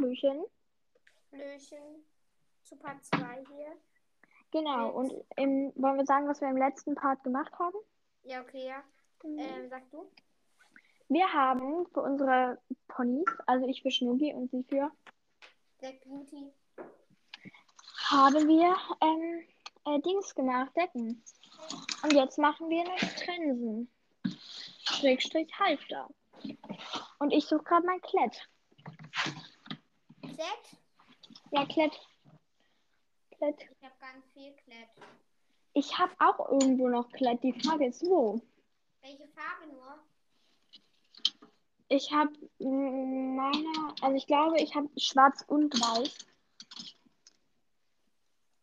Hallöchen. Löchen zu Part 2 hier. Genau, Mit- und im, wollen wir sagen, was wir im letzten Part gemacht haben? Ja, okay, ja. Ähm, sag du? Wir haben für unsere Ponys, also ich für Schnucki und sie für, Black Beauty. haben wir ähm, äh, Dings gemacht, Decken. Und jetzt machen wir noch Trensen. Schrägstrich Halfter. Und ich suche gerade mein Klett. Klett? Ja, Klett. Klett. Ich habe ganz viel Klett. Ich habe auch irgendwo noch Klett. Die Frage ist wo. Welche Farbe nur? Ich habe meiner, also ich glaube, ich habe schwarz und weiß.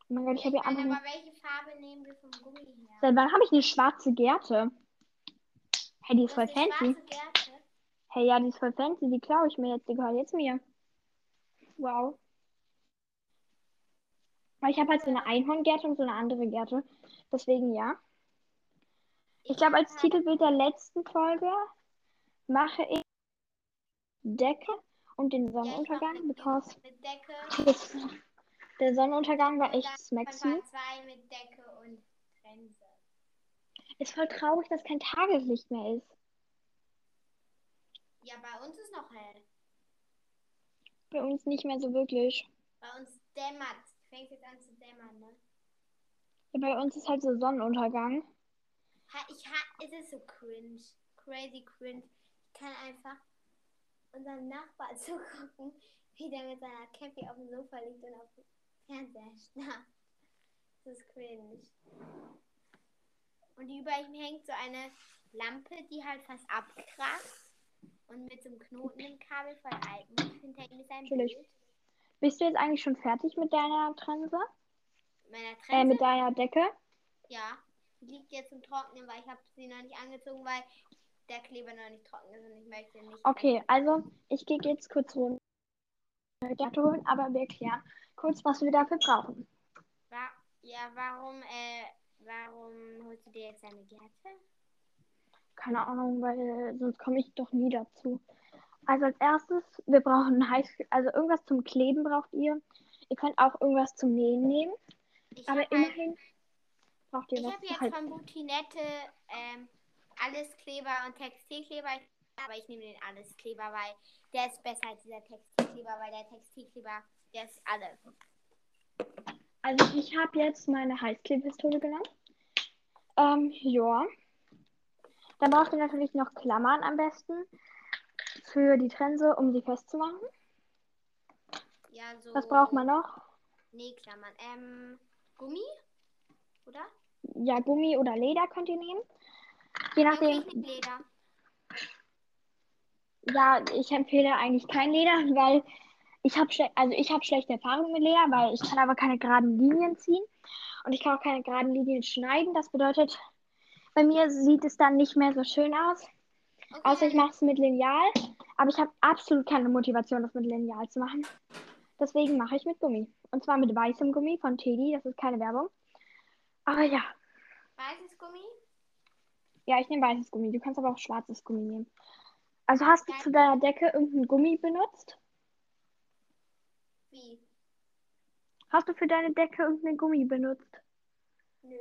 Oh mein Gott, ich habe ja einfach. aber welche Farbe nehmen wir vom Gummi her? Seit wann habe ich eine schwarze Gerte? Hey, die ist voll fancy. Hey, ja, die ist voll fancy. Die klaue ich mir jetzt. Die gehört jetzt mir. Wow. Aber ich habe halt so eine Einhorngerte und so eine andere Gerte. Deswegen ja. Ich glaube, als Titelbild der letzten Folge mache ich Decke und den Sonnenuntergang, because der Sonnenuntergang war echt dann smaxy. Part 2 mit Decke und Trense. Ist voll traurig, dass kein Tageslicht mehr ist. Ja, bei uns ist noch hell. Bei uns nicht mehr so wirklich. Bei uns dämmert. Fängt jetzt an zu dämmern, ne? Ja, bei uns ist halt so Sonnenuntergang. Ha, ich ha, es ist so cringe. Crazy cringe. Ich kann einfach unserem Nachbar zugucken, wie der mit seiner Cappy auf dem Sofa liegt und auf dem Fernseher schnappt. Das ist cringe. Und über ihm hängt so eine Lampe, die halt fast abkratzt. Und mit so einem Knoten im Kabel voll Alpen. Hinter ihm ist ein Natürlich. Bild. Bist du jetzt eigentlich schon fertig mit deiner Trense? Meiner Äh, Trense. mit deiner Decke? Ja, die liegt jetzt zum Trocknen, weil ich habe sie noch nicht angezogen, weil der Kleber noch nicht trocken ist und ich möchte nicht. Okay, also ich gehe jetzt kurz runter holen, aber wir erklären kurz, was wir dafür brauchen. Ja, warum, äh, warum holst du dir jetzt eine Gerte? Keine Ahnung, weil sonst komme ich doch nie dazu. Also als erstes, wir brauchen heiß, also irgendwas zum Kleben braucht ihr. Ihr könnt auch irgendwas zum Nähen nehmen, Ich aber habe halt, immerhin braucht ihr ich was habe zum jetzt Halten. von Butinette ähm, Alleskleber und Textilkleber, aber ich nehme den Alleskleber, weil der ist besser als dieser Textilkleber, weil der Textilkleber, der ist alles. Also ich habe jetzt meine Heißklebepistole genommen. Ähm, ja. Dann braucht ihr natürlich noch Klammern am besten für die Trense, um sie festzumachen. Ja, so. Was braucht man noch? Nee, Klammern. Ähm, Gummi? Oder? Ja, Gummi oder Leder könnt ihr nehmen. Je nachdem, ich Leder. ja, ich empfehle eigentlich kein Leder, weil ich habe also ich habe schlechte Erfahrungen mit Leder, weil ich kann aber keine geraden Linien ziehen und ich kann auch keine geraden Linien schneiden. Das bedeutet, bei mir sieht es dann nicht mehr so schön aus. Okay, Außer ich mache es mit Lineal. Aber ich habe absolut keine Motivation, das mit Lineal zu machen. Deswegen mache ich mit Gummi. Und zwar mit weißem Gummi von Teddy. Das ist keine Werbung. Aber ja. Weißes Gummi? Ja, ich nehme weißes Gummi. Du kannst aber auch schwarzes Gummi nehmen. Also hast du zu deiner Decke irgendein Gummi benutzt? Wie? Hast du für deine Decke irgendein Gummi benutzt? Nö.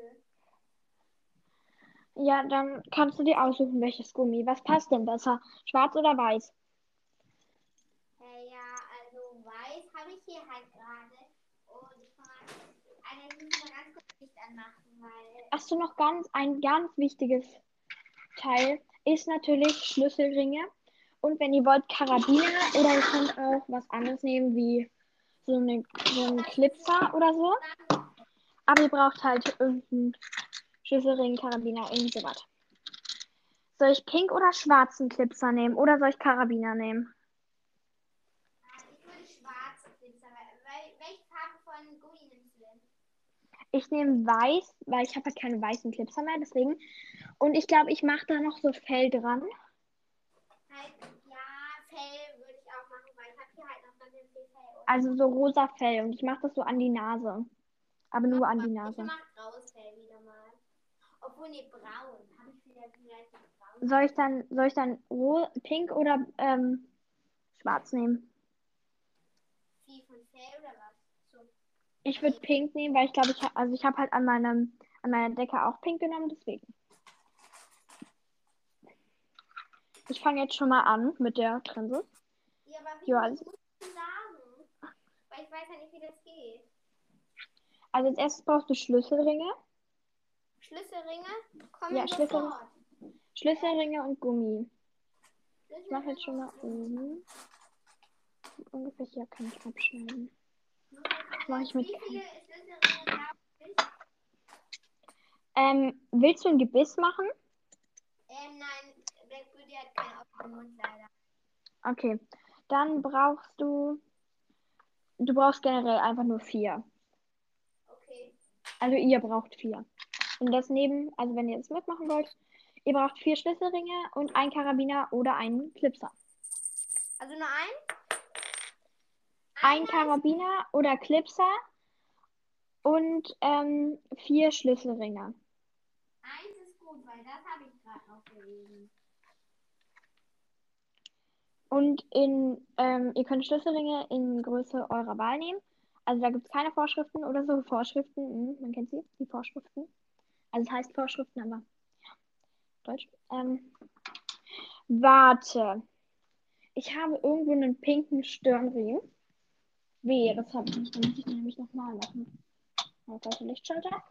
Ja, dann kannst du dir aussuchen, welches Gummi. Was passt denn besser? Schwarz oder weiß? Äh, ja, also weiß habe ich hier halt gerade. Und ich kann mal eine ganz kurz Licht anmachen, weil. Hast du noch ganz ein ganz wichtiges Teil ist natürlich Schlüsselringe und wenn ihr wollt Karabiner oder ihr könnt auch was anderes nehmen wie so, eine, so einen Clipser oder so. Aber ihr braucht halt irgendeinen Schlüsselring, Karabiner, irgendwie sowas. Soll ich pink oder schwarzen Clipser nehmen oder soll ich Karabiner nehmen? Ich? Ich nehme weiß, weil ich habe halt keine weißen Clipser mehr, deswegen. Und ich glaube, ich mache da noch so Fell dran. Ja, Fell würde ich auch machen, weil ich habe hier halt noch ganz viel Fell. Also so rosa Fell und ich mache das so an die Nase. Aber nur an die Ich Nase. mache graues Fell wieder mal. Nee, braun. Habe ich braun. Soll ich dann, soll ich dann ro- pink oder ähm, schwarz nehmen? Hä, oder was? So. Ich würde pink nehmen, weil ich glaube, ich habe also ich habe halt an meinem an meiner Decke auch pink genommen, deswegen. Ich fange jetzt schon mal an mit der Trense. Ja, aber wie Ja, also- du sagen? Weil ich weiß ja nicht, wie das geht. Also als erstes brauchst du Schlüsselringe, Schlüsselringe kommen Ja, Schlüssel- sofort. Schlüsselringe und Gummi. Ich mache jetzt schon mal oben. Ungefähr hier kann ich abschneiden. Mache ich mit-? Ähm, willst du ein Gebiss machen? Ähm, nein, Black Beauty hat keinen offenen Mund leider. Okay. Dann brauchst du. Du brauchst generell einfach nur vier. Okay. Also ihr braucht vier. Und das neben, also wenn ihr das mitmachen wollt, ihr braucht vier Schlüsselringe und einen Karabiner oder einen Clipser. Also nur ein? Ein Einer? Karabiner oder Clipser und ähm, vier Schlüsselringe. Eins ist gut, weil das habe ich gerade noch gelesen. Und in, ähm, ihr könnt Schlüsselringe in Größe eurer Wahl nehmen. Also da gibt es keine Vorschriften oder so. Vorschriften, hm, man kennt sie, die Vorschriften. Also es heißt Vorschriften, aber ja, Deutsch. Ähm, warte. Ich habe irgendwo einen pinken Stirnriemen. Wehe, das habe ich nicht. Dann muss ich den nämlich nochmal machen. Falsche Lichtschalter.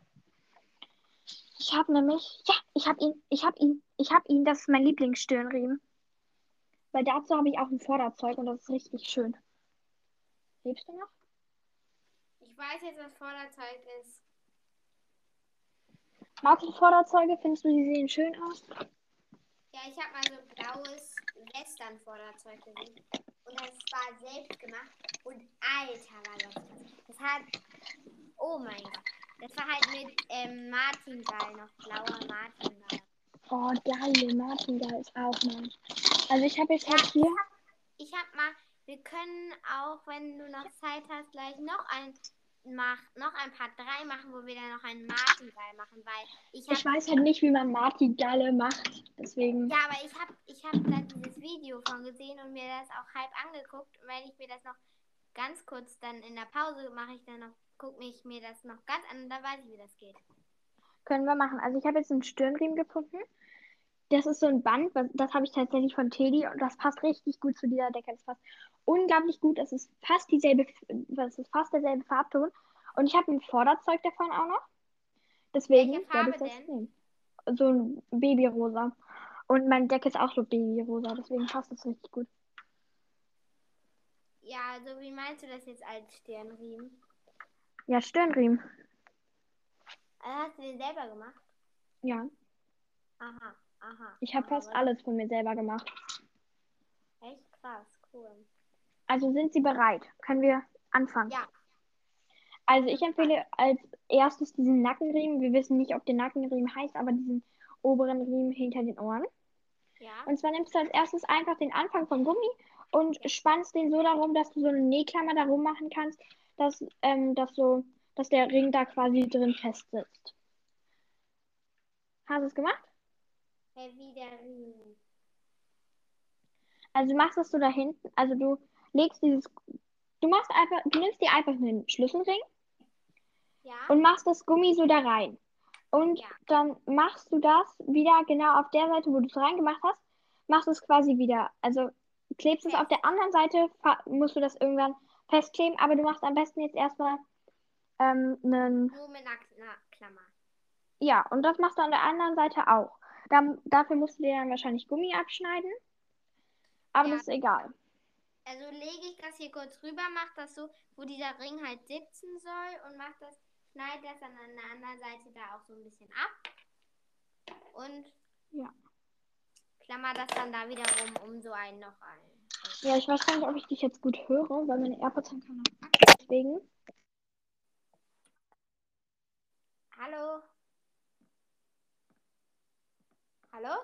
Ich habe nämlich, ja, ich habe ihn, ich habe ihn, ich habe ihn. Das ist mein Lieblingsstirnriemen. Weil dazu habe ich auch ein Vorderzeug und das ist richtig schön. Lebst du noch? Ich weiß jetzt, was Vorderzeug ist. Du Vorderzeuge? Findest du, die sehen schön aus? Ja, ich habe mal so blaues Western-Vorderzeug gesehen. Und das war selbst gemacht. Und alter war das. krass. Das hat. Oh mein Gott. Das war halt mit ähm, Martingall noch. Blauer Martingall. Oh, geil. Martingall ist auch mal. Also ich habe jetzt Ja, halt hier. ich hab mal. Wir können auch, wenn du noch Zeit hast, gleich noch ein. Mach, noch ein Part 3 machen, wo wir dann noch einen Martingall machen, weil ich Ich weiß halt nicht, wie man Martingalle macht. Deswegen. Ja, aber ich habe ich hab da dieses Video von gesehen und mir das auch halb angeguckt. Und wenn ich mir das noch ganz kurz dann in der Pause mache, ich dann noch, gucke ich mir das noch ganz an und dann weiß ich, wie das geht. Können wir machen. Also ich habe jetzt einen Stirnriemen gefunden. Das ist so ein Band, das habe ich tatsächlich von Teddy und das passt richtig gut zu dieser Decke. Das passt unglaublich gut. Es ist fast dieselbe, das ist fast derselbe Farbton. Und ich habe ein Vorderzeug davon auch noch. Deswegen werde ich das denn? nehmen. So ein Babyrosa. Und meine Decke ist auch so babyrosa, deswegen passt das richtig gut. Ja, also wie meinst du das jetzt als Stirnriemen? Ja, Stirnriemen. Also hast du den selber gemacht? Ja, Aha, aha. ich habe fast alles von mir selber gemacht. Echt krass, cool. Also sind Sie bereit? Können wir anfangen? Ja. Also ich empfehle als erstes diesen Nackenriemen. Wir wissen nicht, ob der Nackenriemen heißt, aber diesen oberen Riemen hinter den Ohren. Ja. Und zwar nimmst du als erstes einfach den Anfang vom Gummi und spannst den so darum, dass du so eine Nähklammer darum machen kannst, dass, ähm, dass, so, dass der Ring da quasi drin fest sitzt. Hast du es gemacht? Hey, wie der Riemen. Also du machst das so da hinten, also du legst dieses, du machst einfach, du nimmst dir einfach einen Schlüsselring Ja. und machst das Gummi so da rein. Und Ja. dann machst du das wieder genau auf der Seite, wo du es reingemacht hast, machst du es quasi wieder. Also klebst es auf der anderen Seite, musst du das irgendwann festkleben, aber du machst am besten jetzt erstmal ähm, einen, Nur mit einer Kla- Klammer. ja, und das machst du an der anderen Seite auch. Dann, dafür musst du dir dann wahrscheinlich Gummi abschneiden, aber Ja. das ist egal. Also lege ich das hier kurz rüber, mach das so, wo dieser Ring halt sitzen soll und mach das, schneide das dann an der anderen Seite da auch so ein bisschen ab. Und Ja. klammer das dann da wieder rum, um so einen noch ein. Ja, ich weiß gar nicht, ob ich dich jetzt gut höre, weil meine AirPods haben keine deswegen. Hallo? Hallo?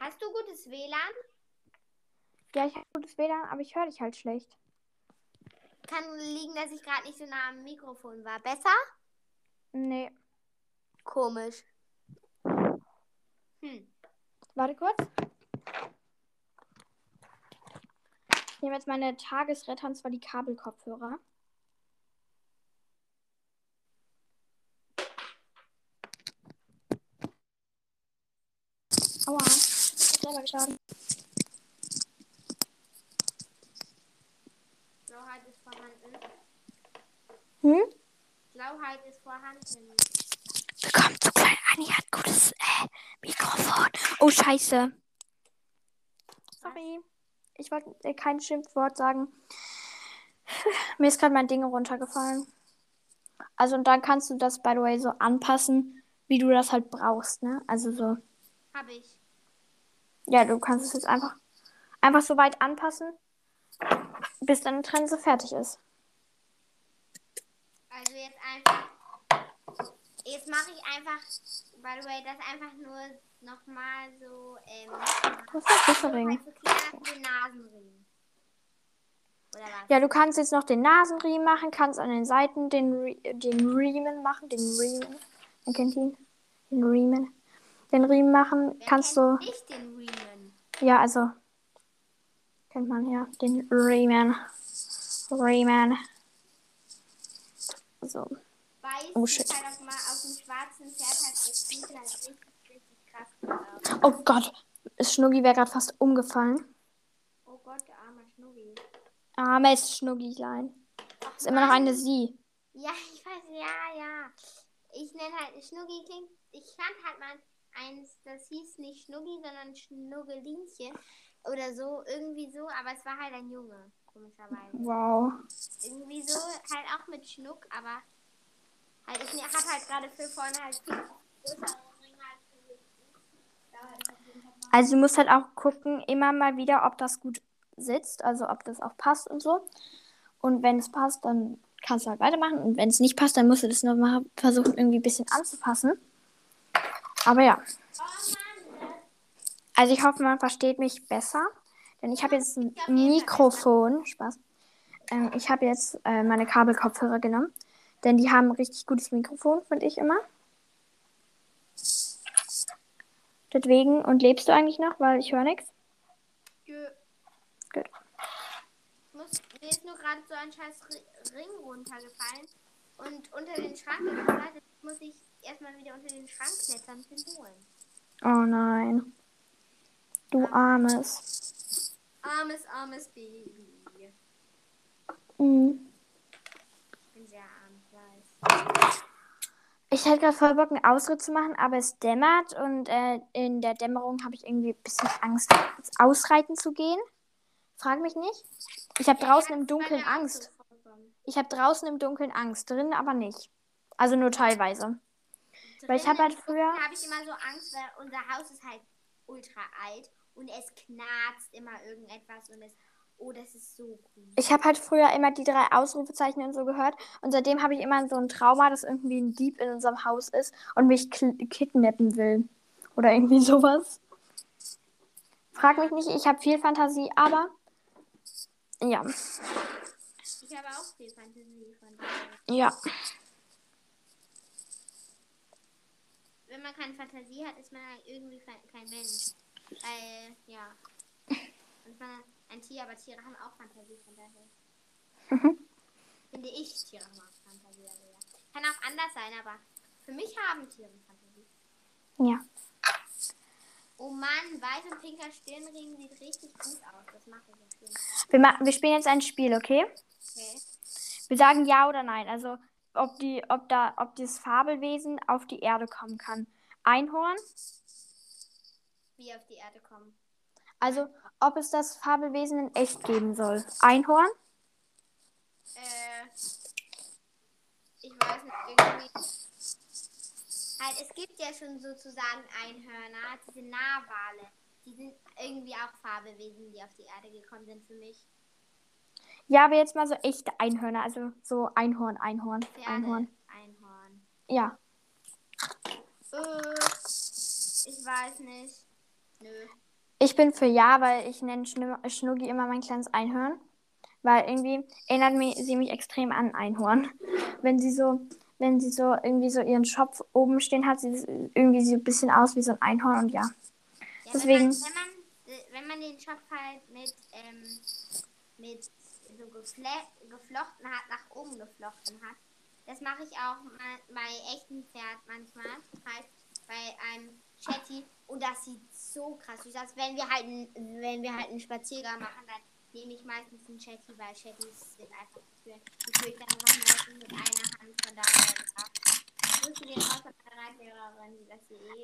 Hast du gutes WLAN? Ja, ich habe gutes WLAN, aber ich höre dich halt schlecht. Kann liegen, dass ich gerade nicht so nah am Mikrofon war. Besser? Nee. Komisch. Hm. Warte kurz. Ja, nehme jetzt meine Tagesretter, und zwar die Kabelkopfhörer. Aua, ich hab selber geschlagen. Blauheit ist vorhanden. Hm? Blauheit ist vorhanden. Willkommen zu Klein Anni hat gutes äh, Mikrofon. Oh, scheiße. Sorry. Ich wollte äh, kein Schimpfwort sagen. Mir ist gerade mein Ding runtergefallen. Also, und dann kannst du das, by the way, so anpassen, wie du das halt brauchst, ne? Also so. Hab ich. Ja, du kannst es jetzt einfach, einfach so weit anpassen, bis deine Trense fertig ist. Also jetzt einfach. Jetzt mache ich einfach, by the way, das einfach nur nochmal so, ähm, Das ist für Kinder für den Nasenring. Oder was? Ja, du kannst jetzt noch den Nasenriemen machen, kannst an den Seiten den, den Riemen machen, den Riemen. Man kennt ihn. Den Riemen. Den Riemen machen, Wer kannst du. nicht den Riemen? Ja, also. Kennt man ja. Den Riemen. Riemen. So. Weiß Oh, shit. halt auf dem schwarzen Pferd halt richtig, richtig krass. Oh Gott. Schnuggi wäre gerade fast umgefallen. Oh Gott, der arme Schnuggi. Armes Schnuggelein. Ach, Ist immer noch eine. Sie. Ja, ich weiß, ja, ja. Ich nenne halt Schnuggi klingt. Ich fand halt mal eins, das hieß nicht Schnuggi, sondern Schnuggelinchen. Oder so, irgendwie so, aber es war halt ein Junge, komischerweise. Wow. Irgendwie so, halt auch mit Schnuck, aber halt, ich hab halt gerade für vorne halt viel größere Ringe als Also du musst halt auch gucken, immer mal wieder, ob das gut sitzt, also ob das auch passt und so. Und wenn es passt, dann kannst du halt weitermachen. Und wenn es nicht passt, dann musst du das nochmal versuchen, irgendwie ein bisschen anzupassen. Aber ja. Oh Also ich hoffe, man versteht mich besser. Denn ich habe jetzt ein Mikrofon. Spaß. Ähm, ich habe jetzt äh, meine Kabelkopfhörer genommen. Denn die haben ein richtig gutes Mikrofon, finde ich immer. Deswegen, und lebst du eigentlich noch? Weil ich höre nichts. Jö. Gut. Ich muss, mir ist nur gerade so ein scheiß Ri- Ring runtergefallen und unter den Schrank geklettert. Jetzt muss ich erstmal wieder unter den Schrank klettern den holen. Oh nein. Du armes. Armes, armes Baby. Mhm. Ich bin sehr arm, ich weiß. Ich hätte gerade voll Bock, einen Ausritt zu machen, aber es dämmert und äh, in der Dämmerung habe ich irgendwie ein bisschen Angst, Ausreiten zu gehen. Frag mich nicht. Ich habe draußen im Dunkeln Angst. Ich habe draußen im Dunkeln Angst, drin aber nicht. Also nur teilweise. Weil ich hab halt früher- habe ich immer so Angst, weil unser Haus ist halt ultra alt und es knarzt immer irgendetwas und es. Oh, das ist so gruselig. Ich habe halt früher immer die drei Ausrufezeichen und so gehört und seitdem habe ich immer so ein Trauma, dass irgendwie ein Dieb in unserem Haus ist und mich kidnappen will. Oder irgendwie sowas. Frag mich nicht, ich habe viel Fantasie, aber ja, Ich habe auch viel Fantasie von daher. ja. Wenn man keine Fantasie hat, ist man halt irgendwie kein Mensch. Weil, ja. Und man ein Tier, aber Tiere haben auch Fantasie, von daher. Mhm. Finde ich, Tiere haben auch Fantasie. Also, ja. Kann auch anders sein, aber für mich haben Tiere Fantasie. Ja. Oh Mann, weiß und pinker Stirnring sieht richtig gut aus. Das mache ich auf jeden Fall. Wir, ma- wir spielen jetzt ein Spiel, okay? Okay. Wir sagen ja oder nein. Also ob die, ob da, ob dieses Fabelwesen auf die Erde kommen kann. Einhorn. Wie auf die Erde kommen. Also ob es das Fabelwesen in echt geben soll. Einhorn. Äh, ich weiß nicht, irgendwie. Halt, es gibt ja schon sozusagen Einhörner, diese Narwale. Die sind irgendwie auch Fabelwesen, die auf die Erde gekommen sind für mich. Ja, aber jetzt mal so echte Einhörner. Also so Einhorn, Einhorn, Pferde, Einhorn. Einhorn. Ja. Äh, ich weiß nicht. Nö. Ich bin für ja, weil ich nenne Schnu- Schnuggi immer mein kleines Einhorn. Weil irgendwie erinnert mich, sie mich extrem an Einhorn. Wenn sie so, wenn sie so irgendwie so ihren Schopf oben stehen hat, sieht es irgendwie so ein bisschen aus wie so ein Einhorn und ja. Ja, Deswegen- Wenn man, wenn man, äh, wenn man den Shop halt mit, ähm, mit so geflochten hat, nach oben geflochten hat. Das mache ich auch mal bei echten Pferd manchmal, halt bei einem Chatty. Und das sieht so krass aus. Wenn wir halt, wenn wir halt einen Spaziergang machen, dann nehme ich meistens einen Chatty, weil Chattys sind einfach schön. Die führe ich dann meistens mit einer Hand von daher.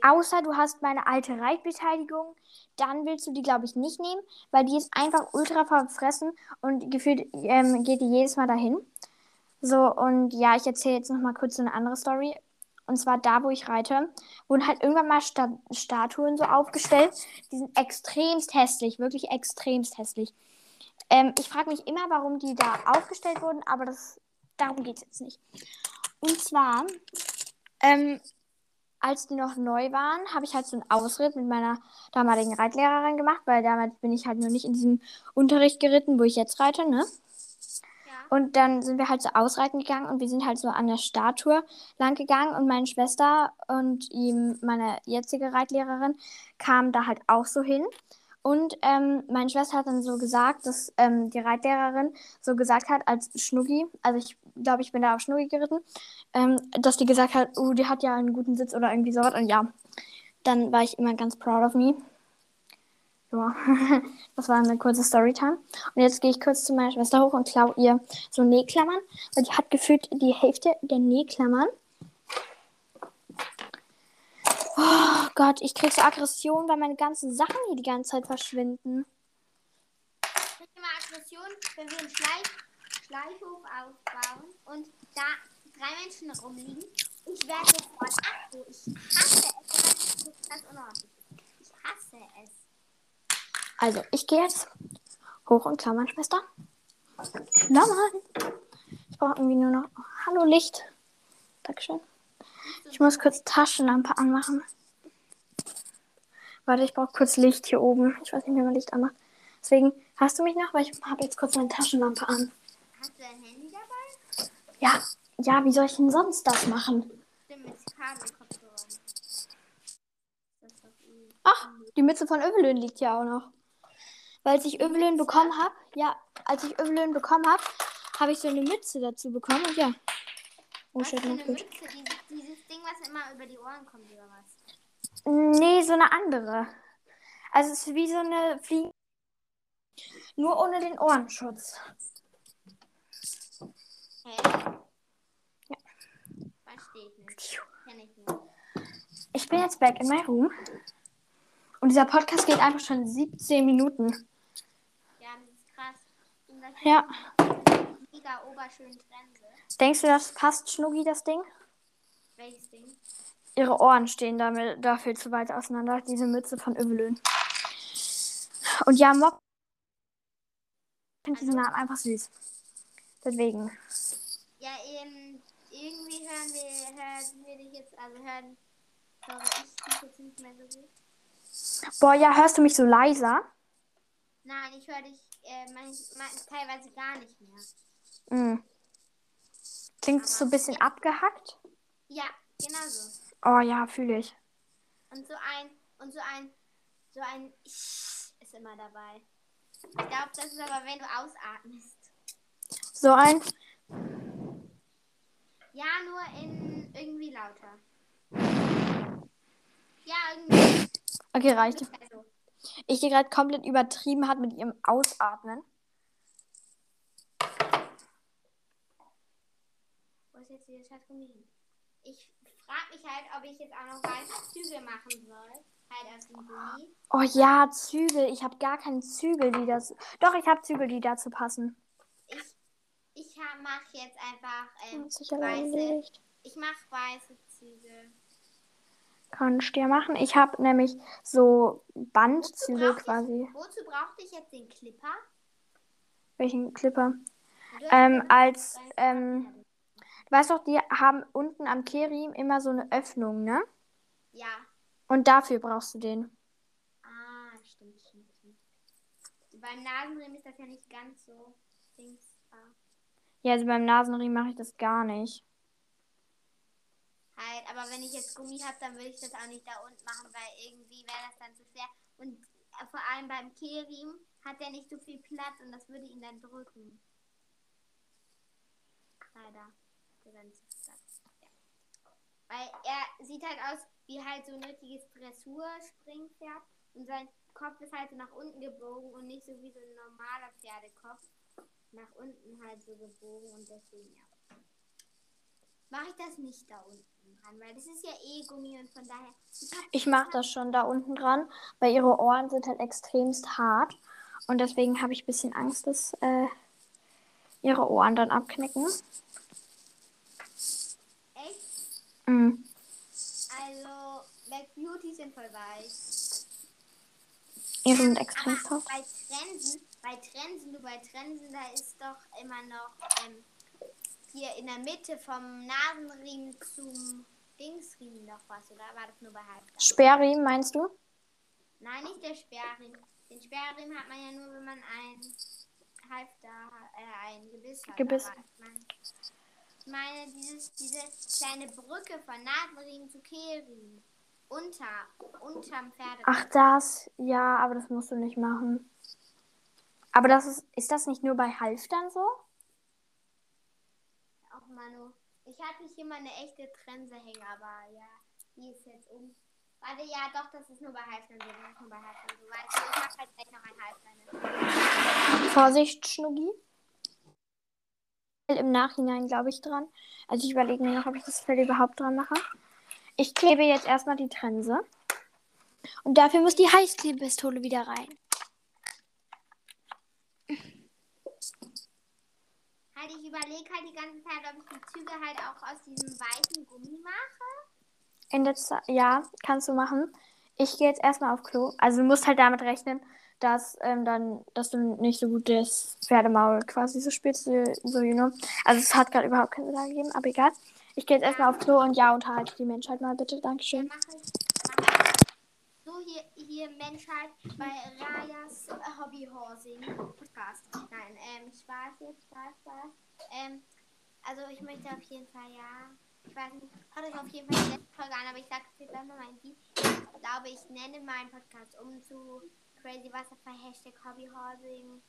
Außer du hast meine alte Reitbeteiligung, dann willst du die, glaube ich, nicht nehmen, weil die ist einfach ultra verfressen und gefühlt ähm, geht die jedes Mal dahin. So, und ja, ich erzähle jetzt noch mal kurz eine andere Story. Und zwar da, wo ich reite, wurden halt irgendwann mal Sta Statuen so aufgestellt. Die sind extremst hässlich, wirklich extremst hässlich. Ähm, ich frage mich immer, warum die da aufgestellt wurden, aber das, darum geht es jetzt nicht. Und zwar, ähm, als die noch neu waren, habe ich halt so einen Ausritt mit meiner damaligen Reitlehrerin gemacht, weil damals bin ich halt noch nicht in diesem Unterricht geritten, wo ich jetzt reite, ne? Und dann sind wir halt so ausreiten gegangen und wir sind halt so an der Statue lang gegangen und meine Schwester und ihm, meine jetzige Reitlehrerin, kamen da halt auch so hin. Und ähm, meine Schwester hat dann so gesagt, dass ähm, die Reitlehrerin so gesagt hat, als Schnuggi, also ich glaube, ich bin da auf Schnuggi geritten, ähm, dass die gesagt hat, oh, die hat ja einen guten Sitz oder irgendwie sowas. Und ja, dann war ich immer ganz proud of me. Ja, das war eine kurze Storytime. Und jetzt gehe ich kurz zu meiner Schwester hoch und klaue ihr so Nähklammern, weil die hat gefühlt die Hälfte der Nähklammern. Oh Gott, ich krieg so Aggression, weil meine ganzen Sachen hier die ganze Zeit verschwinden. Ich kriege immer Aggression, wenn wir einen Schleich Schleichhof aufbauen und da drei Menschen rumliegen. Ich werde sofort aggro. Ich hasse es. Ich hasse es. Also, ich gehe jetzt hoch und klammern, Schwester. Klammern. Ich brauche irgendwie nur noch. Hallo, Licht. Dankeschön. Ich muss kurz Taschenlampe anmachen. Warte, ich brauche kurz Licht hier oben. Ich weiß nicht, wie man Licht anmacht. Deswegen, hast du mich noch? Weil ich habe jetzt kurz meine Taschenlampe an. Hast du dein Handy dabei? Ja, ja, wie soll ich denn sonst das machen? Stimmt, mit Kabelkopfhörern. Ach, die Mütze von Övelön liegt ja auch noch. Weil als ich Övelön bekommen habe, ja, als ich Övelön bekommen habe, habe ich so eine Mütze dazu bekommen und ja. Oh Was shit, eine gut. Mütze? Dieses, Ding, was immer über die Ohren kommt, oder was? Nee, so eine andere. Also es ist wie so eine Fliege. Nur ohne den Ohrenschutz. Hä? Ja. Verstehe ich nicht. Kenn ich nicht. Ich bin jetzt back in my room. Und dieser Podcast geht einfach schon 17 Minuten. Ja, das ist krass. Und das Ja. mega oberschön Trense. Denkst du, das passt Schnuggi, das Ding? Welches Ding? Ihre Ohren stehen damit, dafür zu weit auseinander. Diese Mütze von Övelön. Und ja, Mob. Ich finde diesen Namen einfach süß. Deswegen. Ja, ähm, irgendwie hören wir, hören wir dich jetzt, also hören, höre ich dich jetzt nicht mehr so gut. Boah, ja, hörst du mich so leiser? Nein, ich höre dich äh, teilweise gar nicht mehr. Mhm. Klingt so ein bisschen abgehackt? Ja, genau so. Oh ja, fühle ich. Und so ein, und so ein, so ein ist immer dabei. Ich glaube, das ist aber, wenn du ausatmest. So ein. Ja, nur in irgendwie lauter. Ja, irgendwie. Okay, reicht. Also, Ich die gerade komplett übertrieben hat mit ihrem Ausatmen. wo ist jetzt dieser Schatzgummi hin? Ich frage mich halt, ob ich jetzt auch noch weiße Zügel machen soll. Halt aus dem Gummi. Oh ja, Zügel. Ich habe gar keine Zügel, die das. Doch, ich habe Zügel, die dazu passen. Ich, ich mache jetzt einfach ähm, weiße. Ich mache weiße Zügel. Kannst du ja machen. Ich habe nämlich so ich- quasi. Wozu brauchte ich jetzt den Clipper? Welchen Clipper? Ähm, als, ähm, du weißt doch, die haben unten am Kerim immer so eine Öffnung, ne? Ja. Und dafür brauchst du den. Ah, stimmt. Beim Nasenriemen ist das ja nicht ganz so Dings. Ah. Ja, also beim Nasenriemen mache ich das gar nicht. Halt, aber wenn ich jetzt Gummi habe, dann würde ich das auch nicht da unten machen, weil irgendwie wäre das dann zu schwer. Und äh, vor allem beim Kerim hat er nicht so viel Platz und das würde ihn dann drücken. Leider. Weil er sieht halt aus wie halt so ein richtiges Dressur-Springpferd und sein Kopf ist halt so nach unten gebogen und nicht so wie so ein normaler Pferdekopf. Nach unten halt so gebogen und deswegen ja. Mache ich das nicht da unten dran, weil das ist ja eh Gummi und von daher. Ich mache das schon da unten dran, weil ihre Ohren sind halt extremst hart. Und deswegen habe ich ein bisschen Angst, dass äh, ihre Ohren dann abknicken. Echt? Mhm. Also, Black Beauty sind voll weich. Ihre sind Aber extremst hart. bei Trensen, bei Trensen, du bei Trensen, da ist doch immer noch ähm, hier in der Mitte vom Nasenriemen zum Dingsriemen noch was, oder war das nur bei Halbgang? Sperrriemen meinst du? Nein, nicht der Sperrriemen. Den Sperrriemen hat man ja nur, wenn man ein Halfter, äh, ein Gebiss hat. Gebiss. Ich meine, dieses, diese kleine Brücke von Nasenriemen zu Kehlriemen. Unter, unterm Pferde. Ach, das? Ja, aber das musst du nicht machen. Aber das ist, ist das nicht nur bei Halftern so? Manu. Ich hatte hier mal eine echte Trense hängen, aber ja, die ist jetzt um. Warte, ja, doch, das ist nur bei Halftern so. Das ist nur bei Halftern so. Weißt du, ich mach halt gleich noch ein Halftern. Vorsicht, Schnuggi. Im Nachhinein glaube ich dran. Also ich überlege mir noch, ob ich das Fell überhaupt dran mache. Ich klebe jetzt erstmal die Trense. Und dafür muss die Heißklebepistole wieder rein. Halt, ich überlege halt die ganze Zeit, ob ich die Züge halt auch aus diesem weißen Gummi mache. In der Ze ja, kannst du machen. Ich gehe jetzt erstmal auf Klo. Also du musst halt damit rechnen, dass ähm, dann, dass du nicht so gut das Pferdemaul quasi so spielst, so, you know. Also es hat gerade überhaupt keinen Sinn gegeben, aber egal. Ich gehe jetzt erstmal auf Klo und ja, unterhalte die Menschheit mal bitte. Ja, Dankeschön. mache ich. Mach ich. So, hier, hier Menschheit bei Rajas äh, Hobbyhorsing Podcast. Nein, ähm, Spaß jetzt, Spaß, Spaß. Ähm, also ich möchte auf jeden Fall, ja, ich weiß nicht, hört euch auf jeden Fall die letzte Folge an, aber ich sage es jetzt nochmal in die. Ich glaube, ich nenne meinen Podcast um zu Crazy Wasserfall Hashtag Hobbyhorsing.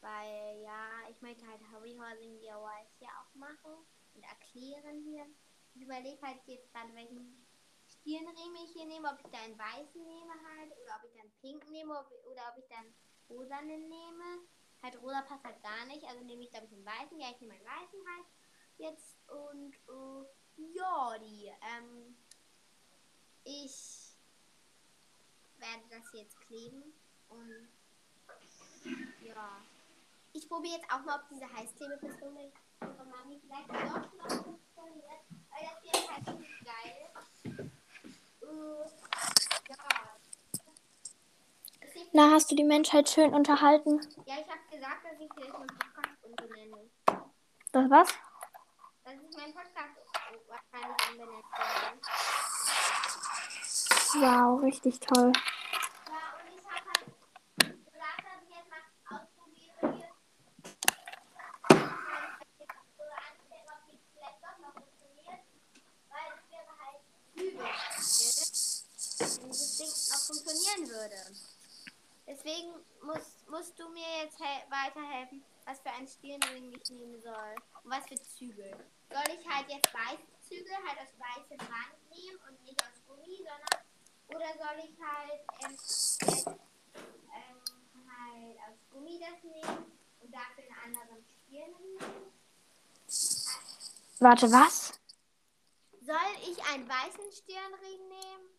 Weil, ja, ich möchte halt Hobbyhorsing DIYs hier auch machen und erklären hier. Ich überlege halt jetzt gerade, welchen Stirnriemen hier nehme, ob ich da einen weißen nehme halt, oder ob ich dann pink nehme, oder ob ich dann rosanen nehme. Halt rosa passt halt gar nicht, also nehme ich glaube ich einen weißen. Ja, ich nehme einen weißen halt jetzt und äh, ja, die, ähm, ich werde das jetzt kleben und ja. Ich probiere jetzt auch mal, ob diese Heißklebepistole von Mami vielleicht doch noch funktioniert, weil das wäre halt geil. Äh, ja. Es hilft Na, hast du die Menschheit schön unterhalten? Ja, ich habe gesagt, dass ich vielleicht meinen Podcast umbenenne. Das was? Dass ich meinen Podcast wahrscheinlich umbenennen werde. Wow, richtig toll. Ja, und ich habe halt gesagt, dass ich jetzt mal ausprobiere hier. Oder anstellen, ob die vielleicht doch noch funktioniert. Weil es wäre halt übel, wenn dieses Ding noch funktionieren würde. Deswegen musst, musst du mir jetzt he- weiterhelfen, was für einen Stirnring ich nehmen soll. Und was für Zügel. Soll ich halt jetzt weiße Zügel halt aus weißem Band nehmen und nicht aus Gummi, sondern oder soll ich halt ähm, jetzt, ähm, halt aus Gummi das nehmen und dafür einen anderen Stirnring nehmen? Warte, was? Soll ich einen weißen Stirnring nehmen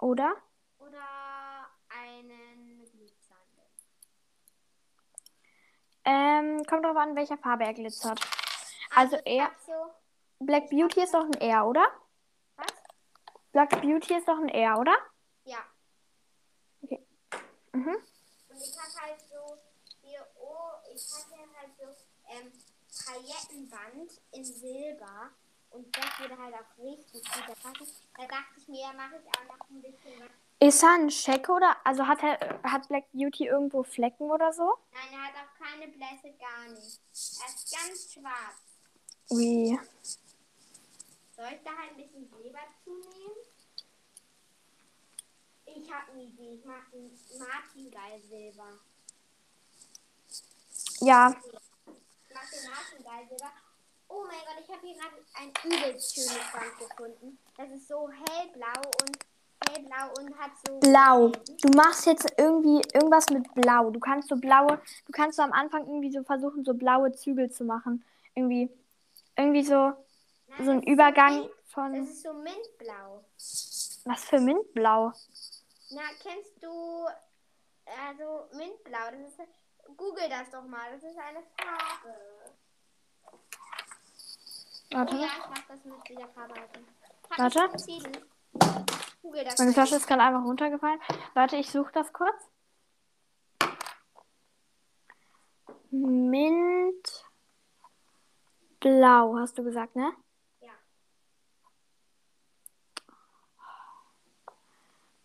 Oder? oder einen glitzernden? Ähm, kommt drauf an, welcher Farbe er glitzert. Also ich er, so, Black Beauty ist doch ein R, oder? was? Black Beauty ist doch ein R, oder? Ja. Mhm. Und ich hatte halt so hier, oh, ich hatte halt so ähm, Paillettenband in Silber. Und das würde halt auch richtig gut da passen. Da dachte ich mir, ja, mache ich auch noch ein bisschen was. Ist er ein Scheck oder? Also hat er hat Black Beauty irgendwo Flecken oder so? Nein, er hat auch keine Blässe, gar nicht. Er ist ganz schwarz. Wie? Soll ich da halt ein bisschen Silber zunehmen? Ich habe eine Idee. Ich mache den Martin Geil Silber. Ja, Ich mache den Martin Geil Silber. Oh mein Gott, ich habe hier gerade ein übelst schönes Band gefunden. Das ist so hellblau und hellblau und hat so. blau. Du machst jetzt irgendwie irgendwas mit blau. Du kannst so blaue, du kannst so am Anfang irgendwie so versuchen, so blaue Zügel zu machen. Irgendwie, irgendwie so, Nein, so ein Übergang Mint, von, das ist so Mintblau. was für Mintblau. Na, kennst du. Also, Mintblau. Das ist. Google das doch mal. Das ist eine Farbe. Warte, Oh ja, ich mach das mit dieser Farbe. halten. Hab Warte. meine. Flasche ist gerade einfach runtergefallen. Warte, ich suche das kurz. Mint blau, hast du gesagt, ne? Ja.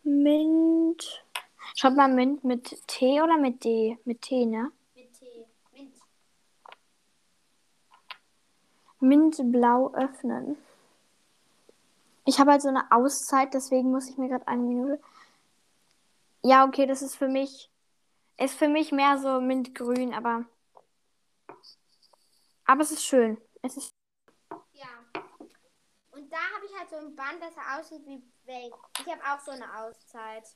Mint. Schreibt mal Mint mit T oder mit D? Mit T, ne? Mit T. Mint. Mintblau öffnen. Ich habe halt so eine Auszeit, deswegen muss ich mir gerade eine Minute. Ja, okay, das ist für mich. Ist für mich mehr so Mintgrün, aber. Aber es ist schön. Es ist. Ja. Und da habe ich halt so ein Band, das aussieht wie Welt. Ich habe auch so eine Auszeit.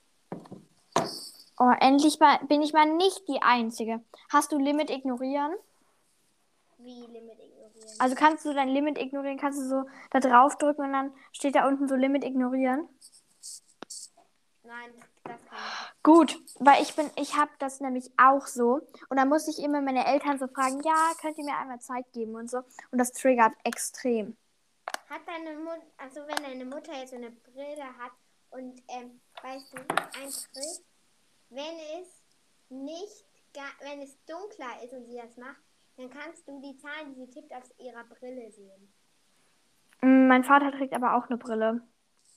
Oh, endlich mal, bin ich mal nicht die Einzige. Hast du Limit ignorieren? Wie Limit ignorieren. Also kannst du dein Limit ignorieren, kannst du so da drauf drücken und dann steht da unten so Limit ignorieren? Nein, das kann ich. Gut, weil ich bin, ich habe das nämlich auch so. Und dann muss ich immer meine Eltern so fragen, ja, könnt ihr mir einmal Zeit geben und so. Und das triggert extrem. Hat deine Mutter, also wenn deine Mutter jetzt so eine Brille hat und, ähm, weißt du, ein Trick, wenn es nicht, wenn es dunkler ist und sie das macht, dann kannst du die Zahlen, die sie tippt, auf ihrer Brille sehen. Mm, Mein Vater trägt aber auch eine Brille.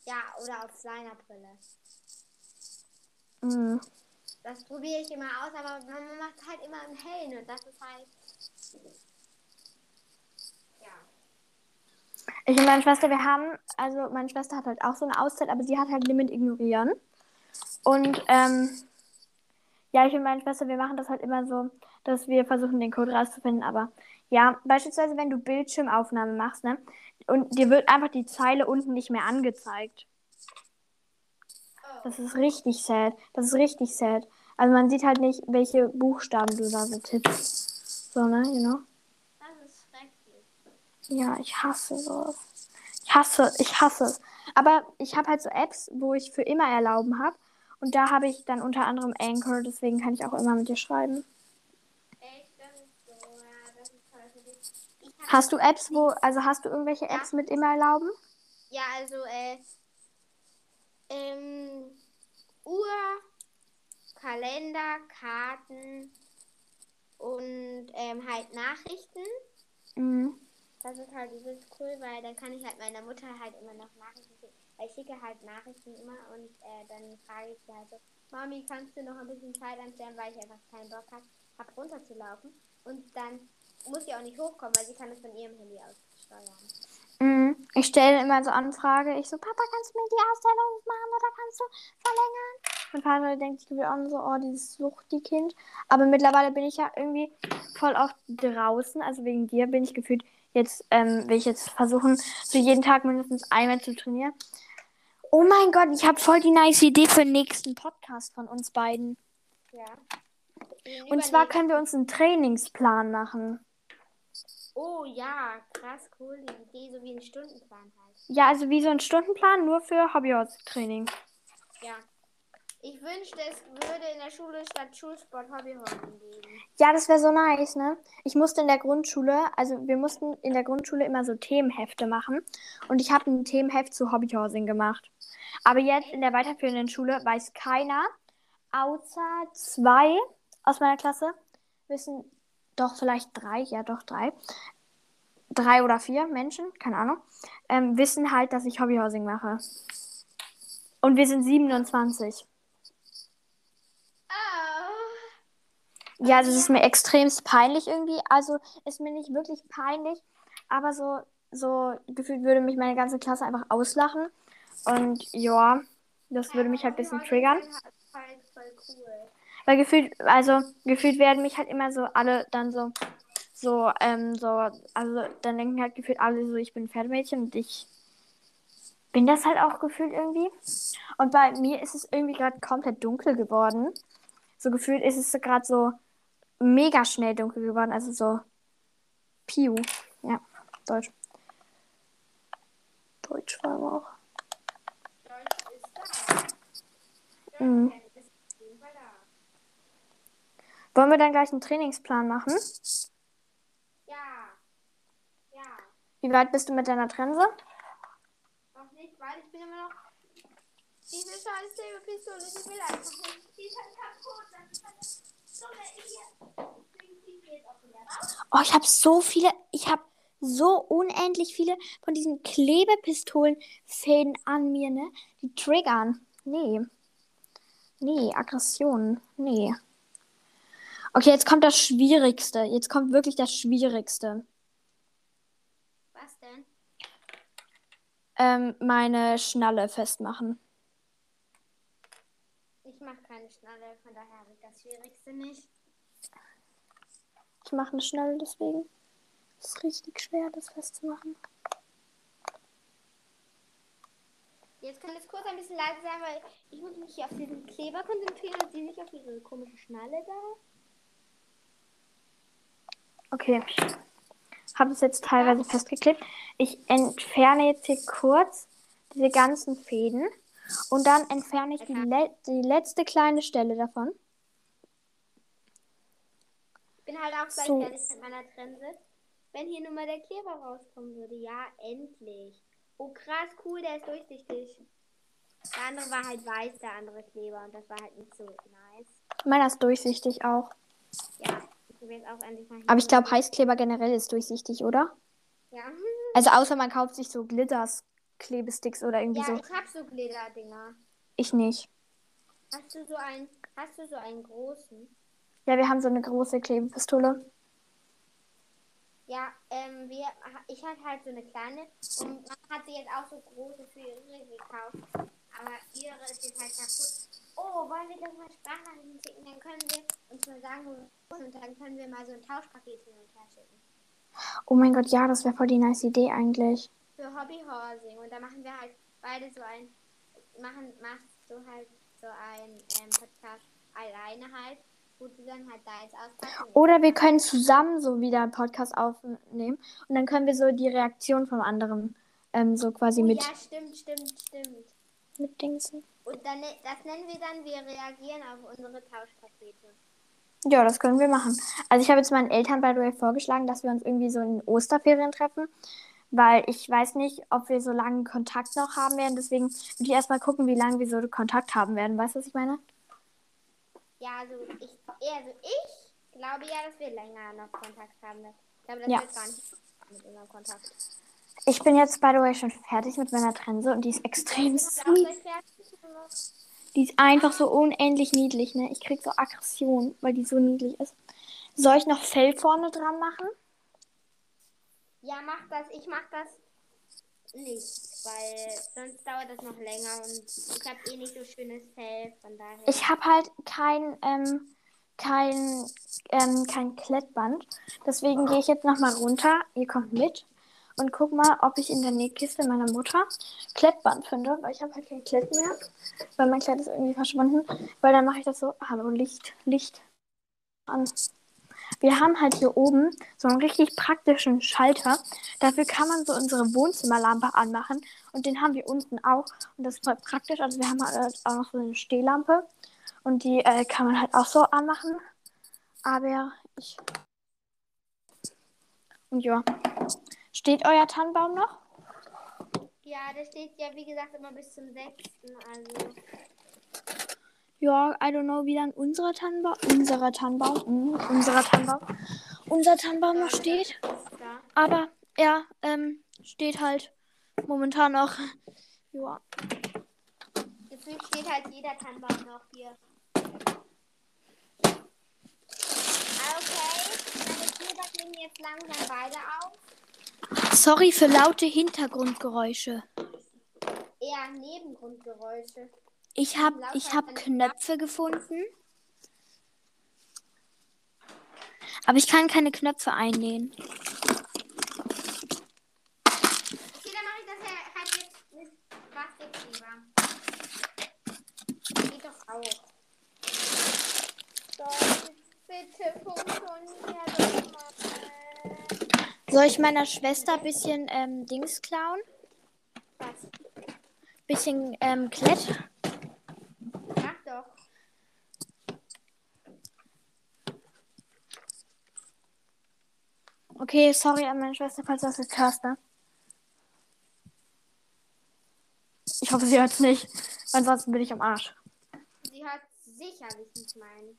Ja, oder auf seiner Brille. Mm. Das probiere ich immer aus, aber man macht halt immer im Hellen und das ist halt. Ja. Ich und meine Schwester, wir haben, also meine Schwester hat halt auch so eine Auszeit, aber sie hat halt Limit ignorieren. Und ähm, ja, ich und meine Schwester, wir machen das halt immer so, dass wir versuchen, den Code rauszufinden. Aber ja, beispielsweise, wenn du Bildschirmaufnahme machst, ne? Und dir wird einfach die Zeile unten nicht mehr angezeigt. Das ist richtig sad. Das ist richtig sad. Also man sieht halt nicht, welche Buchstaben du da so tippst. So, ne, you know? Das ist schrecklich. Ja, ich hasse sowas. Ich hasse, ich hasse es. Aber ich habe halt so Apps, wo ich für immer erlauben habe. Und da habe ich dann unter anderem Anchor, deswegen kann ich auch immer mit dir schreiben. Echt, das ist so, ja, das ist toll für dich. Ich hab- Hast du Apps, wo, also hast du irgendwelche. Apps mit immer erlauben? Ja, also, äh, ähm, Uhr, Kalender, Karten und ähm, halt Nachrichten. Mhm. Das ist halt übelst cool, weil dann kann ich halt meiner Mutter halt immer noch Nachrichten schicken. Weil ich schicke halt Nachrichten immer und äh, dann frage ich sie halt so, Mami, kannst du noch ein bisschen Zeit anstellen, weil ich einfach keinen Bock habe, hab runterzulaufen. Und dann muss sie auch nicht hochkommen, weil sie kann es von ihrem Handy aus steuern. Mhm. Ich stelle immer so Anfrage. Ich so, Papa, kannst du mir die Ausstellung machen oder kannst du verlängern? Mein Vater denkt sich wieder an so, oh, dieses Suchti-Kind. Aber mittlerweile bin ich ja irgendwie voll oft draußen. Also wegen dir bin ich gefühlt jetzt, ähm, will ich jetzt versuchen, so jeden Tag mindestens einmal zu trainieren. Oh mein Gott, ich habe voll die nice Idee für den nächsten Podcast von uns beiden. Ja. Und zwar können wir uns einen Trainingsplan machen. Oh ja, krass cool, die Idee, so wie ein Stundenplan halt. Ja, also wie so ein Stundenplan, nur für Hobbyhorse-Training. Ja. Ich wünschte, es würde in der Schule statt Schulsport Hobbyhocken geben. Ja, das wäre so nice, ne? Ich musste in der Grundschule, also wir mussten in der Grundschule immer so Themenhefte machen. Und ich habe ein Themenheft zu Hobbyhorsing gemacht. Aber jetzt in der weiterführenden Schule weiß keiner, außer zwei aus meiner Klasse, wissen doch vielleicht drei, ja doch drei, drei oder vier Menschen, keine Ahnung, ähm, wissen halt, dass ich Hobbyhorsing mache. Und wir sind 27. Oh. Ja, also es ist mir extremst peinlich irgendwie. Also ist mir nicht wirklich peinlich, aber so, so gefühlt würde mich meine ganze Klasse einfach auslachen. Und ja, Das würde mich halt ein bisschen triggern. ist Halt voll, voll cool. Weil gefühlt, also gefühlt werden mich halt immer so alle dann so, so, ähm, so, also dann denken halt gefühlt alle so, ich bin ein Pferdemädchen und ich bin das halt auch gefühlt irgendwie. Und bei mir ist es irgendwie gerade komplett dunkel geworden. So gefühlt ist es gerade so mega schnell dunkel geworden. Also so Piu. Ja, Deutsch. Deutsch allem auch. Deutsch ist da. Mhm. Deutsch ist auf jeden Fall da. Wollen wir dann gleich einen Trainingsplan machen? Ja. Ja. Wie weit bist du mit deiner Trense? Noch nicht, weil ich bin immer noch. Diese scheiß Säbelpistole, die will einfach nicht. Die ist halt kaputt. Das ist halt so hier. Oh, ich habe so viele, ich habe so unendlich viele von diesen Klebepistolenfäden an mir, ne? Die triggern. Nee. Nee, Aggressionen. Nee. Okay, jetzt kommt das Schwierigste. Jetzt kommt wirklich das Schwierigste. Was denn? Ähm, meine Schnalle festmachen. Ich mache keine Schnalle, von daher ich das Schwierigste nicht. Ich mache eine Schnalle deswegen. Es ist richtig schwer, das festzumachen. Jetzt kann es kurz ein bisschen leise sein, weil ich muss mich hier auf diesen Kleber konzentrieren und sie nicht auf ihre komische Schnalle da. Okay. Habe es jetzt teilweise festgeklebt. Ich entferne jetzt hier kurz diese ganzen Fäden und dann entferne ich die, le die letzte kleine Stelle davon. Ich bin halt auch gleich So. fertig mit meiner Trense. Wenn hier nur mal der Kleber rauskommen würde. Ja, endlich. Oh, krass, cool, der ist durchsichtig. Der andere war halt weiß, der andere Kleber. Und das war halt nicht so nice. Meiner ist durchsichtig auch. Ja, Aber ich glaube, Heißkleber generell ist durchsichtig, oder? Ja, Also außer man kauft sich so Glitters, Klebesticks oder irgendwie ja so. ich hab so Glitter-Dinger. Ich nicht. Hast du so einen, hast du so einen großen? Ja, wir haben so eine große Klebepistole. Ja, ähm, wir, ich hatte halt so eine kleine und man hat sie jetzt auch so große für ihre gekauft. Aber ihre ist jetzt halt kaputt. Oh, wollen wir das mal Sprachnachrichten schicken? Dann können wir uns mal sagen, wo wir wohnen und dann können wir mal so ein Tauschpaket hin und her schicken. Oh mein Gott, ja, das wäre voll die nice Idee eigentlich. Für Hobbyhorsing. Und da machen wir halt beide so ein, machen, machst du halt so ein ähm, Podcast alleine halt, wo du dann halt da jetzt. Oder wir können zusammen so wieder einen Podcast aufnehmen und dann können wir so die Reaktion vom anderen ähm, so quasi oh, mit, ja, stimmt, stimmt, stimmt. mit Dingsen. Und dann, ne- das nennen wir dann, wir reagieren auf unsere Tauschpakete. Ja, das können wir machen. Also ich habe jetzt meinen Eltern by the way vorgeschlagen, dass wir uns irgendwie so in Osterferien treffen, weil ich weiß nicht, ob wir so lange Kontakt noch haben werden. Deswegen würde ich erstmal gucken, wie lange wir so Kontakt haben werden. Weißt du, was ich meine? Ja, also ich, also ich glaube ja, dass wir länger noch Kontakt haben. Ich glaube, das Ja. wird gar nicht mit unserem Kontakt. Ich bin jetzt by the way schon fertig mit meiner Trense und die ist extrem Ist Die ist einfach so unendlich niedlich, ne? Ich krieg so Aggression, weil die so niedlich ist. Soll ich noch Fell vorne dran machen? Ja, mach das. Ich mach das nicht, weil sonst dauert das noch länger und ich habe eh nicht so schönes Fell, von daher. Ich habe halt kein, ähm, kein, ähm, kein Klettband. Deswegen gehe ich jetzt nochmal runter. Ihr kommt mit. Und guck mal, ob ich in der Nähkiste meiner Mutter Klettband finde. Weil ich habe halt kein Klett mehr. Weil mein Kleid ist irgendwie verschwunden. Weil dann mache ich das so. Hallo, Licht, Licht an. Wir haben halt hier oben so einen richtig praktischen Schalter. Dafür kann man so unsere Wohnzimmerlampe anmachen. Und den haben wir unten auch. Und das ist voll praktisch. Also wir haben halt auch noch so eine Stehlampe. Und die äh, kann man halt auch so anmachen. Aber ich. Und ja. Steht euer Tannenbaum noch? ja, der steht ja wie gesagt immer bis zum 6. Also Ja, I don't know, wie dann unser Tannenbaum. Unserer Tannenbaum. Mm, unserer Tannenbaum. Unser Tannenbaum noch steht. Aber er ähm, steht halt momentan noch. Ja. Gefühlt steht halt jeder Tannenbaum noch hier. Okay, meine Kinder nehmen jetzt langsam beide auf. Sorry für laute Hintergrundgeräusche. Eher Nebengrundgeräusche. Ich habe ich hab Knöpfe gefunden. Aber ich kann keine Knöpfe einnähen. Okay, dann mache ich das ja halt jetzt mit Plastikkleber. Geht doch auch. So, bitte funktioniert das mal. Soll ich meiner Schwester ein bisschen ähm, Dings klauen? Was? Bisschen ähm, Klett? Mach doch. Okay, sorry an meine Schwester, falls du das jetzt hörst, ne? Ich hoffe, sie hört's nicht. Ansonsten bin ich am Arsch. Sie hat sicherlich nicht meinen.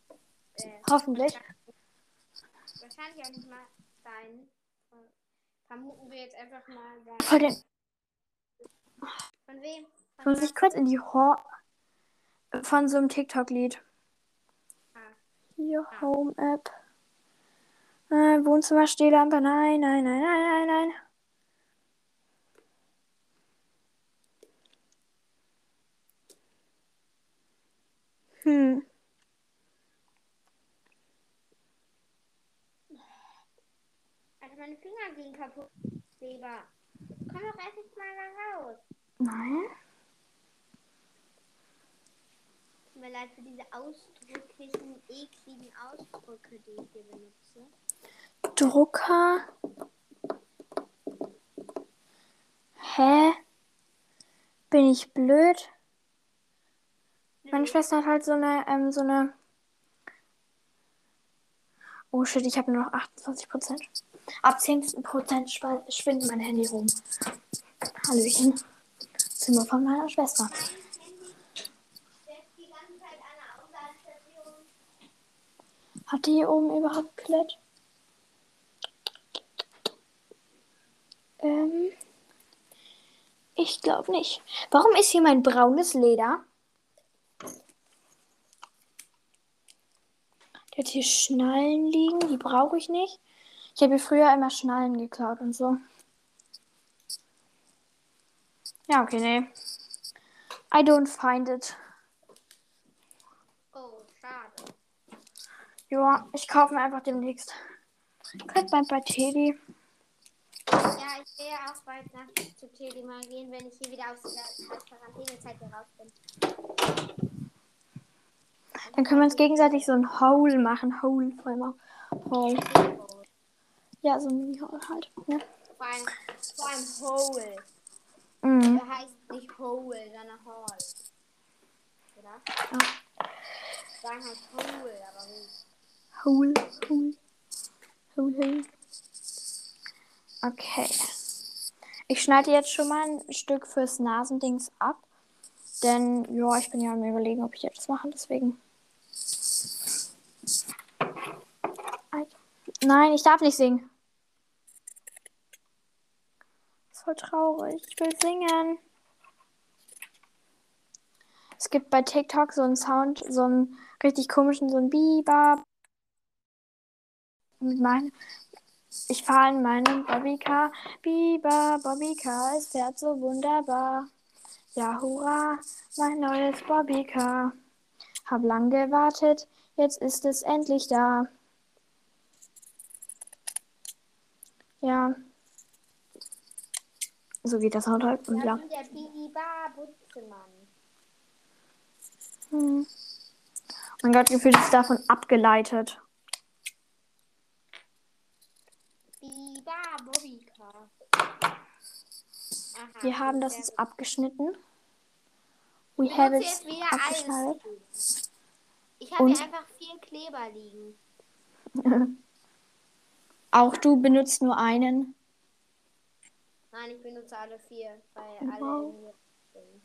Äh, Hoffentlich. wahrscheinlich auch nicht mal deinen. Vermuten wir jetzt einfach mal. Voll den. Von wem? Von muss ich kurz in die Hor von so einem TikTok-Lied. Ah. Hier, Home-App. Äh, Wohnzimmer, Stehlampe. Nein, nein, nein, nein, nein, nein. Hm. Also meine Finger gehen kaputt. Komm doch erst mal da raus. Nein. Tut mir leid für diese ausdrücklichen, ekligen Ausdrücke, die ich hier benutze. Drucker. Hä? Bin ich blöd? Meine Schwester hat halt so eine, ähm, so eine. Oh shit, ich habe nur noch 28 Prozent. Ab 10 Prozent schwindet mein Handy rum. Hallöchen. Zimmer von meiner Schwester. Hat die hier oben überhaupt Klett? Ähm. Ich glaube nicht. Warum ist hier mein braunes Leder? Der hat hier Schnallen liegen, die brauche ich nicht. Ich habe früher immer Schnallen geklaut und so. Ja, okay, nee. I don't find it. Oh, schade. Ja, ich kaufe mir einfach demnächst. Könnt mal bei Teddy. Ja, ich will ja auch bald nach zu Teddy mal gehen, wenn ich hier wieder aus der Quarantänezeit raus bin. Dann können wir uns gegenseitig so ein Hole machen. Hole, vor allem auch. Hole. Ja, so ein Mini-Hole halt. Ja. Vor allem, vor allem Hole. Mhm. Der heißt nicht Hole, sondern Hall. Oder? Ja. Sagen halt Hole, aber gut. Hole, Hole. Hole, Hole. Okay. Ich schneide jetzt schon mal ein Stück fürs Nasendings ab. Denn, ja, ich bin ja am überlegen, ob ich jetzt mache, deswegen. Ei. Nein, ich darf nicht singen. Das ist voll traurig. Ich will singen. Es gibt bei TikTok so einen Sound, so einen richtig komischen, so einen Biber. Meinem. Ich fahre in meinem Bobbycar. Biber, Bobbycar, es fährt so wunderbar. Ja, hurra, mein neues Bobbycar. Hab lang gewartet, jetzt ist es endlich da. Ja. So geht das Sound halt. Und Ja, der Butzemann. Hm. Mein Gott, gefühlt ist davon abgeleitet. Biba. Aha, Wir haben das jetzt abgeschnitten. We Ich have it abgeschnallt. alles. Ich habe hier einfach vier Kleber liegen. Auch du benutzt nur einen. Nein, ich benutze alle vier, weil Wow. alle sind.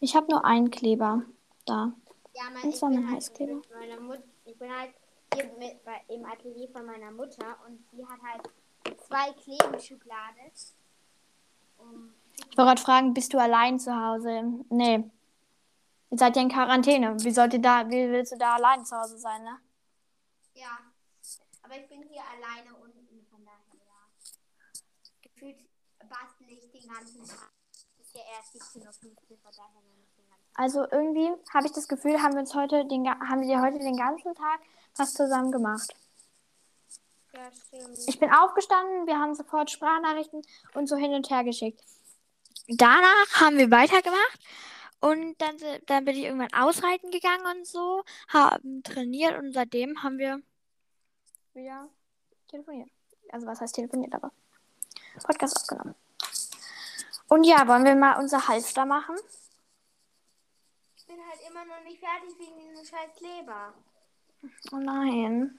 Ich habe nur einen Kleber da. Ja, mein, Und ich zwar bin mein halt Heißkleber. Mut ich bin halt hier mit, bei, im Atelier von meiner Mutter und die hat halt zwei Klebenschublade. Um, Ich wollte gerade fragen, bist du allein zu Hause? Nee. Ihr seid ja in Quarantäne. Wie sollt ihr da, wie willst du da allein zu Hause sein, ne? ja, aber ich bin hier alleine unten, von daher, ja. Ich den ganzen Tag. Es ist ja erst 17.15 Uhr, von daher noch nicht den ganzen Also irgendwie habe ich das Gefühl, haben wir uns heute den, haben wir heute den ganzen Tag was zusammen gemacht. Ja, stimmt. Ich bin aufgestanden, wir haben sofort Sprachnachrichten und so hin und her geschickt. Danach haben wir weitergemacht und dann, dann bin ich irgendwann ausreiten gegangen und so, haben trainiert und seitdem haben wir wieder telefoniert. Also was heißt telefoniert, aber Podcast aufgenommen. Und ja, wollen wir mal unser Halfter machen? Ich bin halt immer noch nicht fertig wegen diesem scheiß Kleber. Oh nein.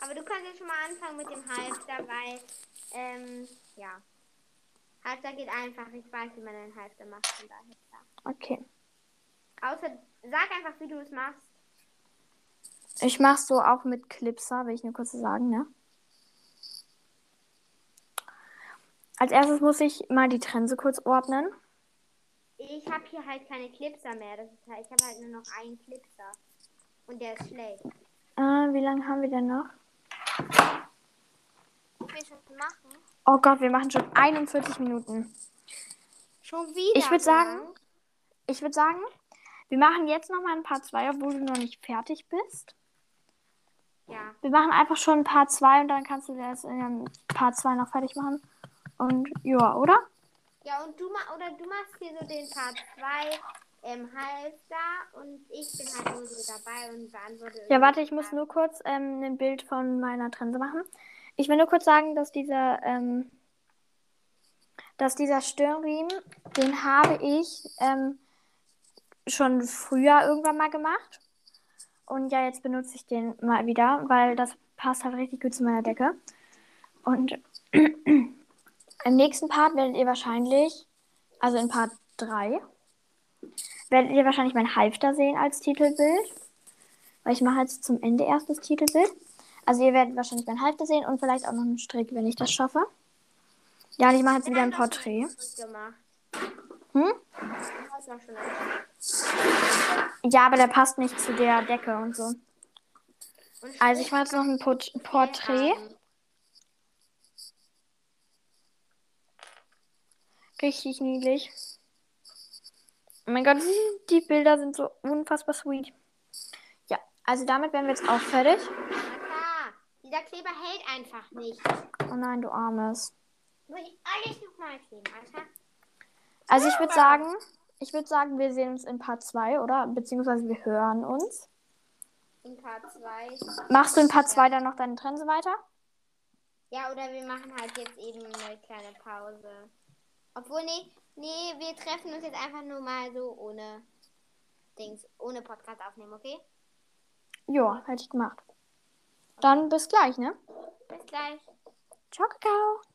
Aber du kannst jetzt schon mal anfangen mit dem Halfter, weil, ähm, ja. Halfter geht einfach. Ich weiß, wie man einen Halfter macht, von daher. Okay. Außer, sag einfach, wie du es machst. Ich mache so auch mit Clipser, will ich nur kurz sagen, ne? Als erstes muss ich mal die Trense kurz ordnen. Ich habe hier halt keine Clipser mehr. Das ist halt, ich habe halt nur noch einen Clipser. Und der ist schlecht. Äh, wie lange haben wir denn noch? Will schon machen. Oh Gott, wir machen schon 41 Minuten. Schon wieder? Ich würde sagen, ich würde sagen, wir machen jetzt noch mal ein paar zwei, obwohl du noch nicht fertig bist. Ja. Wir machen einfach schon ein paar zwei und dann kannst du das in einem Part 2 noch fertig machen. Und ja, oder? Ja, und du oder du machst hier so den Part 2 ähm, Halfter und ich bin halt nur so dabei und beantworte. Ja, warte, ich muss nur kurz ähm, ein Bild von meiner Trense machen. Ich will nur kurz sagen, dass dieser, ähm, dass dieser Stirnriemen, den habe ich ähm, schon früher irgendwann mal gemacht. Und ja, jetzt benutze ich den mal wieder, weil das passt halt richtig gut zu meiner Decke. Und im nächsten Part werdet ihr wahrscheinlich, also in Part 3, werdet ihr wahrscheinlich mein Halfter sehen als Titelbild. Weil ich mache jetzt zum Ende erst das Titelbild. Also ihr werdet wahrscheinlich mein Halfter sehen und vielleicht auch noch einen Strick, wenn ich das schaffe. Ja, und ich mache jetzt wieder ein Porträt. Hm? Ja, aber der passt nicht zu der Decke und so. Also ich mache jetzt noch ein Porträt. Richtig niedlich. Oh mein Gott, die Bilder sind so unfassbar sweet. Ja, also damit wären wir jetzt auch fertig. Martha, dieser Kleber hält einfach nicht. Oh nein, du Armes. Muss ich alles nochmal kleben, Alter? Also ich würde sagen, ich würde sagen, wir sehen uns in Part 2, oder? Beziehungsweise wir hören uns. In Part 2. Machst du in Part 2 dann noch deine Trense weiter? Ja, oder wir machen halt jetzt eben eine kleine Pause. Obwohl, nee, nee, wir treffen uns jetzt einfach nur mal so ohne Dings, ohne Podcast aufnehmen, okay? Ja, hätte ich gemacht. Dann bis gleich, ne? Bis gleich. Ciao, Kakao.